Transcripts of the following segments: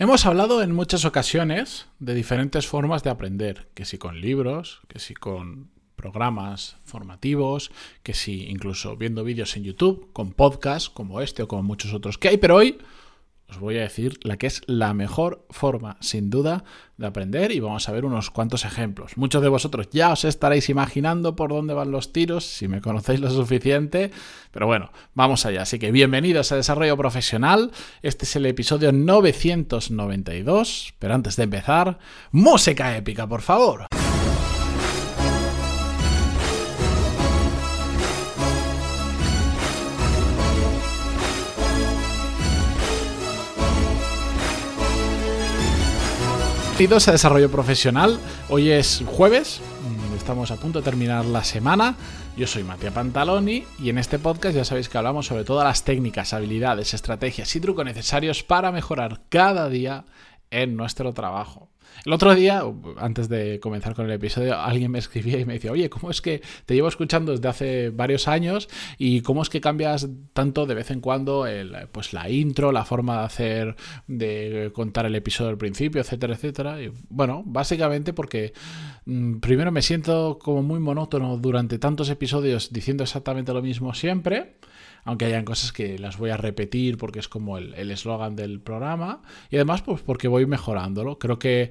Hemos hablado en muchas ocasiones de diferentes formas de aprender, que si con libros, que si con programas formativos, que si incluso viendo vídeos en YouTube, con podcasts como este o como muchos otros que hay, pero hoy os voy a decir la que es la mejor forma, sin duda, de aprender y vamos a ver unos cuantos ejemplos. Muchos de vosotros ya os estaréis imaginando por dónde van los tiros, si me conocéis lo suficiente, pero bueno, vamos allá. Así que bienvenidos a Desarrollo Profesional. Este es el episodio 992, pero antes de empezar, música épica, por favor. Bienvenidos a Desarrollo Profesional. Hoy es jueves, mm, estamos a punto de terminar la semana. Yo soy Matías Pantaloni y en este podcast ya sabéis que hablamos sobre todas las técnicas, habilidades, estrategias y trucos necesarios para mejorar cada día en nuestro trabajo. El otro día, antes de comenzar con el episodio, alguien me escribía y me decía, oye, ¿cómo es que te llevo escuchando desde hace varios años y cómo es que cambias tanto de vez en cuando el, pues la intro, la forma de hacer, de contar el episodio al principio, etcétera, etcétera? Y, bueno, básicamente porque mm, primero me siento como muy monótono durante tantos episodios diciendo exactamente lo mismo siempre aunque hayan cosas que las voy a repetir porque es como el eslogan del programa, y además pues porque voy mejorándolo. Creo que,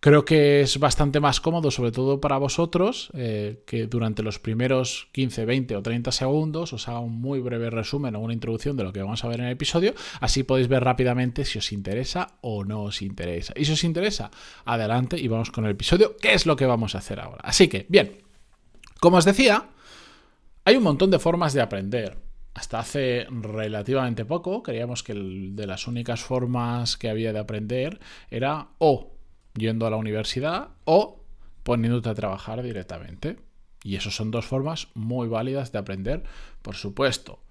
creo que es bastante más cómodo, sobre todo para vosotros, eh, que durante los primeros 15, 20 o 30 segundos os haga un muy breve resumen o una introducción de lo que vamos a ver en el episodio, así podéis ver rápidamente si os interesa o no os interesa. Y si os interesa, adelante y vamos con el episodio, ¿qué es lo que vamos a hacer ahora? Así que, bien, como os decía, hay un montón de formas de aprender hasta hace relativamente poco creíamos que de las únicas formas que había de aprender era o yendo a la universidad o poniéndote a trabajar directamente. Y eso son dos formas muy válidas de aprender, por supuesto.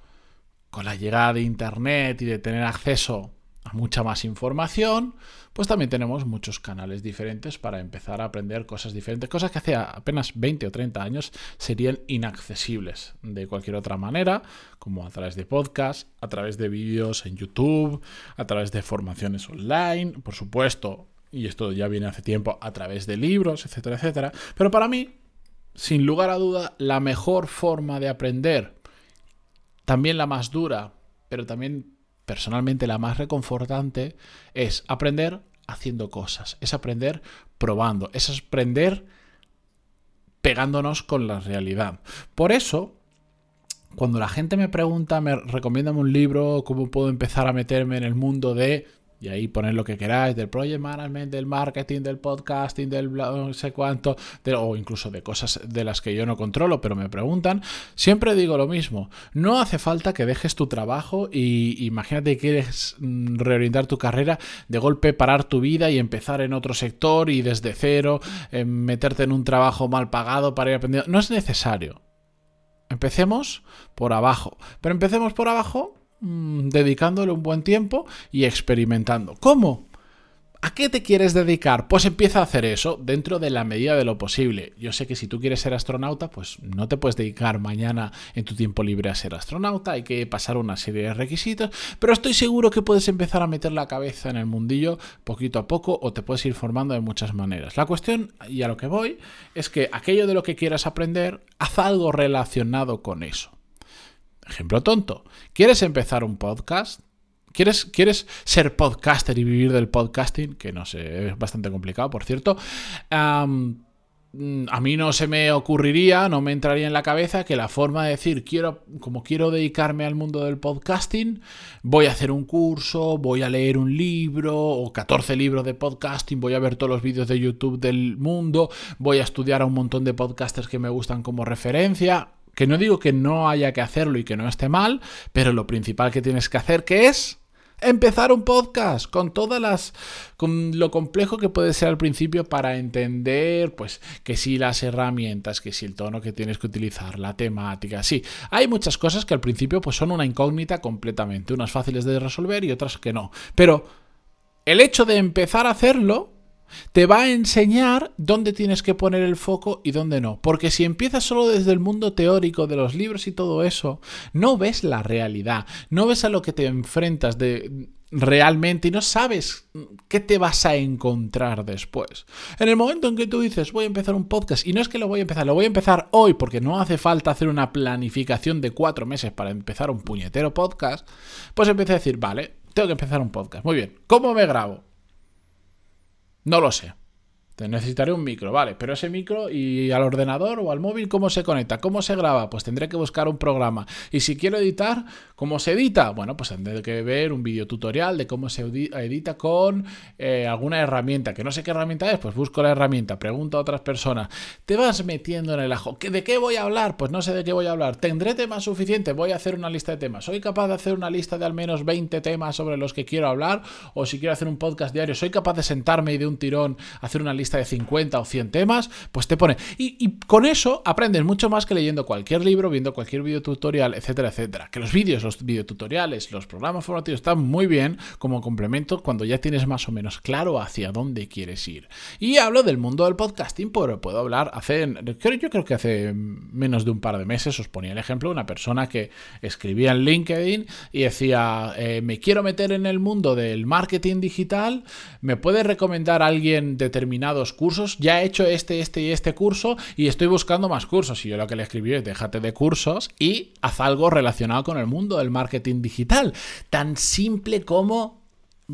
Con la llegada de Internet y de tener acceso mucha más información, pues también tenemos muchos canales diferentes para empezar a aprender cosas diferentes, cosas que hace apenas 20 o 30 años serían inaccesibles de cualquier otra manera, como a través de podcast, a través de vídeos en YouTube, a través de formaciones online, por supuesto, y esto ya viene hace tiempo, a través de libros, etcétera, etcétera. Pero para mí, sin lugar a duda, la mejor forma de aprender, también la más dura, pero también personalmente la más reconfortante es aprender haciendo cosas, es aprender probando, es aprender pegándonos con la realidad. Por eso, cuando la gente me pregunta, me recomienda un libro, cómo puedo empezar a meterme en el mundo de y ahí poner lo que queráis del project management, del marketing, del podcasting, del no sé cuánto, o incluso de cosas de las que yo no controlo, pero me preguntan. Siempre digo lo mismo. No hace falta que dejes tu trabajo y imagínate que quieres mm, reorientar tu carrera, de golpe parar tu vida y empezar en otro sector y desde cero eh, meterte en un trabajo mal pagado para ir aprendiendo. No es necesario. Empecemos por abajo. Pero empecemos por abajo Mm, dedicándole un buen tiempo y experimentando. ¿Cómo? ¿A qué te quieres dedicar? Pues empieza a hacer eso dentro de la medida de lo posible. Yo sé que si tú quieres ser astronauta, pues no te puedes dedicar mañana en tu tiempo libre a ser astronauta, hay que pasar una serie de requisitos, pero estoy seguro que puedes empezar a meter la cabeza en el mundillo poquito a poco o te puedes ir formando de muchas maneras. La cuestión, y a lo que voy, es que aquello de lo que quieras aprender, haz algo relacionado con eso. Ejemplo tonto. ¿Quieres empezar un podcast? ¿Quieres, ¿Quieres ser podcaster y vivir del podcasting? Que no sé, es bastante complicado, por cierto. Mm, a mí no se me ocurriría, no me entraría en la cabeza que la forma de decir, quiero, como quiero dedicarme al mundo del podcasting, voy a hacer un curso, voy a leer un libro o 14 libros de podcasting, voy a ver todos los vídeos de YouTube del mundo, voy a estudiar a un montón de podcasters que me gustan como referencia. Que no digo que no haya que hacerlo y que no esté mal, pero lo principal que tienes que hacer que es empezar un podcast con todas las con lo complejo que puede ser al principio para entender pues que si las herramientas, que si el tono que tienes que utilizar, la temática, sí, hay muchas cosas que al principio pues son una incógnita completamente, unas fáciles de resolver y otras que no, pero el hecho de empezar a hacerlo te va a enseñar dónde tienes que poner el foco y dónde no. Porque si empiezas solo desde el mundo teórico de los libros y todo eso, no ves la realidad, no ves a lo que te enfrentas de realmente y no sabes qué te vas a encontrar después. En el momento en que tú dices voy a empezar un podcast y no es que lo voy a empezar, lo voy a empezar hoy porque no hace falta hacer una planificación de cuatro meses para empezar un puñetero podcast, pues empecé a decir, vale, tengo que empezar un podcast. Muy bien, ¿cómo me grabo? No lo sé. Necesitaré un micro, vale, pero ese micro y al ordenador o al móvil, ¿cómo se conecta? ¿Cómo se graba? Pues tendré que buscar un programa. Y si quiero editar, ¿cómo se edita? Bueno, pues tendré que ver un video tutorial de cómo se edita con eh, alguna herramienta. Que no sé qué herramienta es, pues busco la herramienta, pregunto a otras personas. Te vas metiendo en el ajo. ¿De qué voy a hablar? Pues no sé de qué voy a hablar. ¿Tendré temas suficientes? Voy a hacer una lista de temas. ¿Soy capaz de hacer una lista de al menos 20 temas sobre los que quiero hablar? O si quiero hacer un podcast diario, ¿soy capaz de sentarme y de un tirón hacer una lista de 50 o 100 temas, pues te pone. Y, con eso aprendes mucho más que leyendo cualquier libro, viendo cualquier video tutorial, etcétera, etcétera. Que los vídeos, los videotutoriales, los programas formativos están muy bien como complemento cuando ya tienes más o menos claro hacia dónde quieres ir. Y hablo del mundo del podcasting, pero puedo hablar hace, yo creo que hace menos de un par de meses os ponía el ejemplo de una persona que escribía en LinkedIn y decía, eh, me quiero meter en el mundo del marketing digital, ¿me puede recomendar a alguien determinado cursos, ya he hecho este, este y este curso y estoy buscando más cursos. Y yo lo que le escribí es déjate de cursos y haz algo relacionado con el mundo del marketing digital. Tan simple como,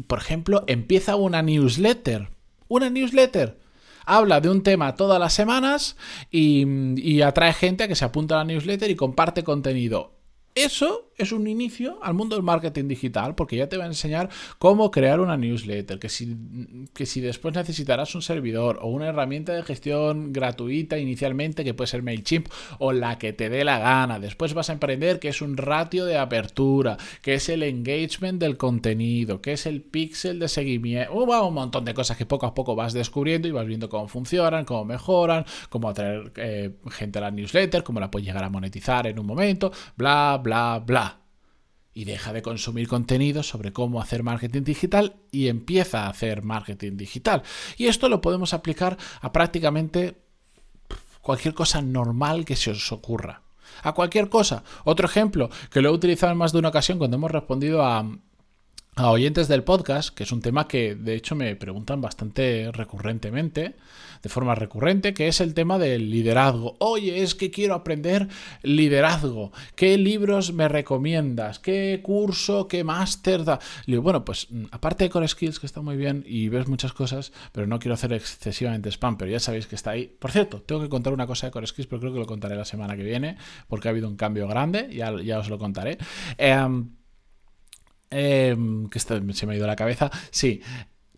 por ejemplo, empieza una newsletter. Una newsletter habla de un tema todas las semanas y, y, atrae gente a que se apunta a la newsletter y comparte contenido. Eso es un inicio al mundo del marketing digital porque ya te va a enseñar cómo crear una newsletter, que si, que si después necesitarás un servidor o una herramienta de gestión gratuita inicialmente que puede ser MailChimp o la que te dé la gana. Después vas a emprender que es un ratio de apertura, que es el engagement del contenido, que es el pixel de seguimiento, un montón de cosas que poco a poco vas descubriendo y vas viendo cómo funcionan, cómo mejoran, cómo atraer eh, gente a la newsletter, cómo la puedes llegar a monetizar en un momento, bla, bla, bla. Y deja de consumir contenido sobre cómo hacer marketing digital y empieza a hacer marketing digital. Y esto lo podemos aplicar a prácticamente cualquier cosa normal que se os ocurra. A cualquier cosa. Otro ejemplo, que lo he utilizado en más de una ocasión cuando hemos respondido a, a oyentes del podcast, que es un tema que de hecho me preguntan bastante recurrentemente, de forma recurrente, que es el tema del liderazgo. Oye, es que quiero aprender liderazgo. ¿Qué libros me recomiendas? ¿Qué curso? ¿Qué máster bueno, pues mm, aparte de Core Skills, que está muy bien y ves muchas cosas, pero no quiero hacer excesivamente spam, pero ya sabéis que está ahí. Por cierto, tengo que contar una cosa de Core Skills, pero creo que lo contaré la semana que viene, porque ha habido un cambio grande, ya, ya os lo contaré. Em, que se me ha ido la cabeza. Sí.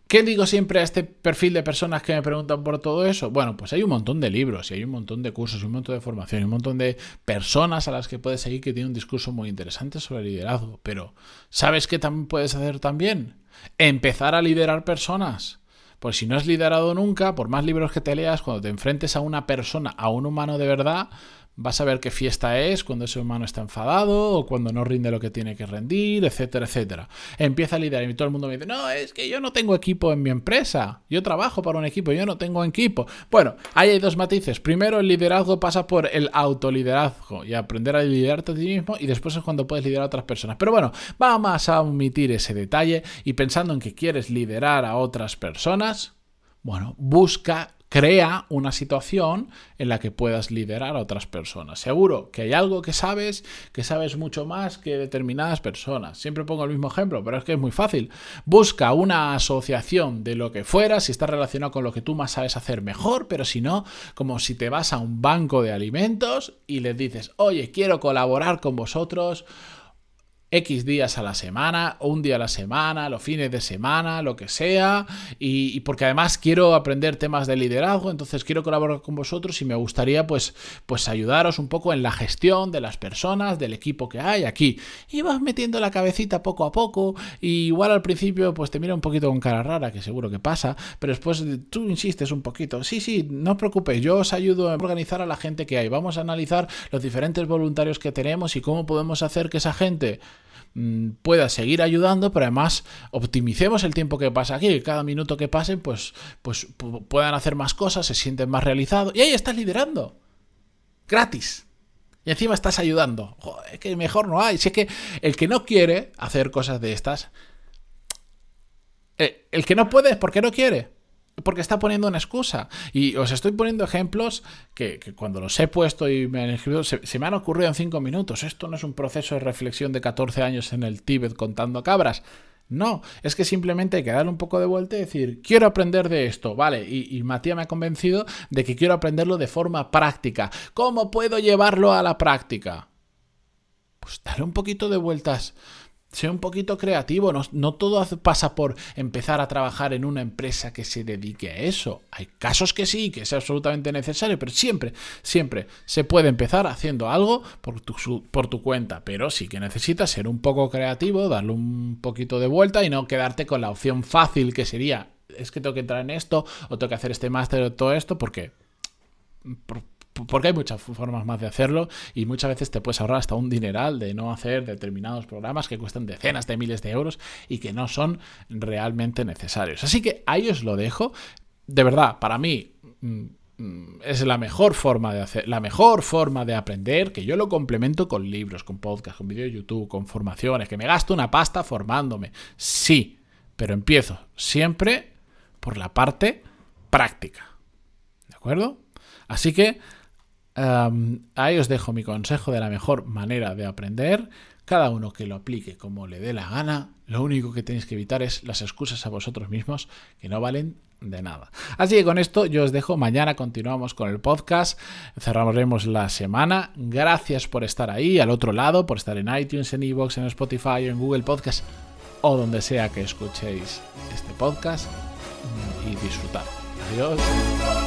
¿Qué digo siempre a este perfil de personas que me preguntan por todo eso? Bueno, pues hay un montón de libros y hay un montón de cursos, y un montón de formación, y un montón de personas a las que puedes seguir que tienen un discurso muy interesante sobre liderazgo. Pero, ¿sabes qué también puedes hacer también? Empezar a liderar personas. Pues si no has liderado nunca, por más libros que te leas, cuando te enfrentes a una persona, a un humano de verdad, Vas a ver qué fiesta es cuando ese humano está enfadado o cuando no rinde lo que tiene que rendir, etcétera, etcétera. Empieza a liderar y todo el mundo me dice, no, es que yo no tengo equipo en mi empresa. Yo trabajo para un equipo, yo no tengo equipo. Bueno, ahí hay dos matices. Primero, el liderazgo pasa por el autoliderazgo y aprender a liderarte a ti mismo y después es cuando puedes liderar a otras personas. Pero bueno, vamos a omitir ese detalle y pensando en que quieres liderar a otras personas, bueno, busca crea una situación en la que puedas liderar a otras personas. Seguro que hay algo que sabes, que sabes mucho más que determinadas personas. Siempre pongo el mismo ejemplo, pero es que es muy fácil. Busca una asociación de lo que fuera, si está relacionado con lo que tú más sabes hacer mejor, pero si no, como si te vas a un banco de alimentos y les dices, oye, quiero colaborar con vosotros X días a la semana, o un día a la semana, los fines de semana, lo que sea, y, porque además quiero aprender temas de liderazgo, entonces quiero colaborar con vosotros y me gustaría pues, pues ayudaros un poco en la gestión de las personas, del equipo que hay aquí. Y vas metiendo la cabecita poco a poco, y igual al principio pues te mira un poquito con cara rara, que seguro que pasa, pero después tú insistes un poquito, sí, sí, no os preocupéis, yo os ayudo a organizar a la gente que hay, vamos a analizar los diferentes voluntarios que tenemos y cómo podemos hacer que esa gente pueda seguir ayudando, pero además optimicemos el tiempo que pasa aquí, cada minuto que pasen, pues, pues puedan hacer más cosas, se sienten más realizados, y ahí estás liderando. Gratis. Y encima estás ayudando. Joder, que mejor no hay. Si es que el que no quiere hacer cosas de estas, Eh, el que no puede es porque no quiere. Porque está poniendo una excusa. Y os estoy poniendo ejemplos que, cuando los he puesto y me han escrito, se, me han ocurrido en 5 minutos. Esto no es un proceso de reflexión de 14 años en el Tíbet contando cabras. No, es que simplemente hay que darle un poco de vuelta y decir, quiero aprender de esto, ¿vale? Y, y, Matías me ha convencido de que quiero aprenderlo de forma práctica. ¿Cómo puedo llevarlo a la práctica? Pues dale un poquito de vueltas Sé un poquito creativo, no, todo pasa por empezar a trabajar en una empresa que se dedique a eso. Hay casos que sí, que es absolutamente necesario, pero siempre, siempre se puede empezar haciendo algo por tu, por tu cuenta, pero sí que necesitas ser un poco creativo, darle un poquito de vuelta y no quedarte con la opción fácil que sería, es que tengo que entrar en esto o tengo que hacer este máster o todo esto, porque porque hay muchas formas más de hacerlo y muchas veces te puedes ahorrar hasta un dineral de no hacer determinados programas que cuestan decenas de miles de euros y que no son realmente necesarios. Así que ahí os lo dejo. De verdad, para mí mm, mm, es la mejor forma de hacer, la mejor forma de aprender, que yo lo complemento con libros, con podcasts, con vídeos de YouTube, con formaciones, que me gasto una pasta formándome. Sí, pero empiezo siempre por la parte práctica. ¿De acuerdo? Así que ahí os dejo mi consejo de la mejor manera de aprender. Cada uno que lo aplique como le dé la gana. Lo único que tenéis que evitar es las excusas a vosotros mismos que no valen de nada. Así que con esto yo os dejo. Mañana continuamos con el podcast. Cerraremos la semana. Gracias por estar ahí, al otro lado, por estar en iTunes, en Evox, en Spotify, en Google Podcast o donde sea que escuchéis este podcast y disfrutar. Adiós.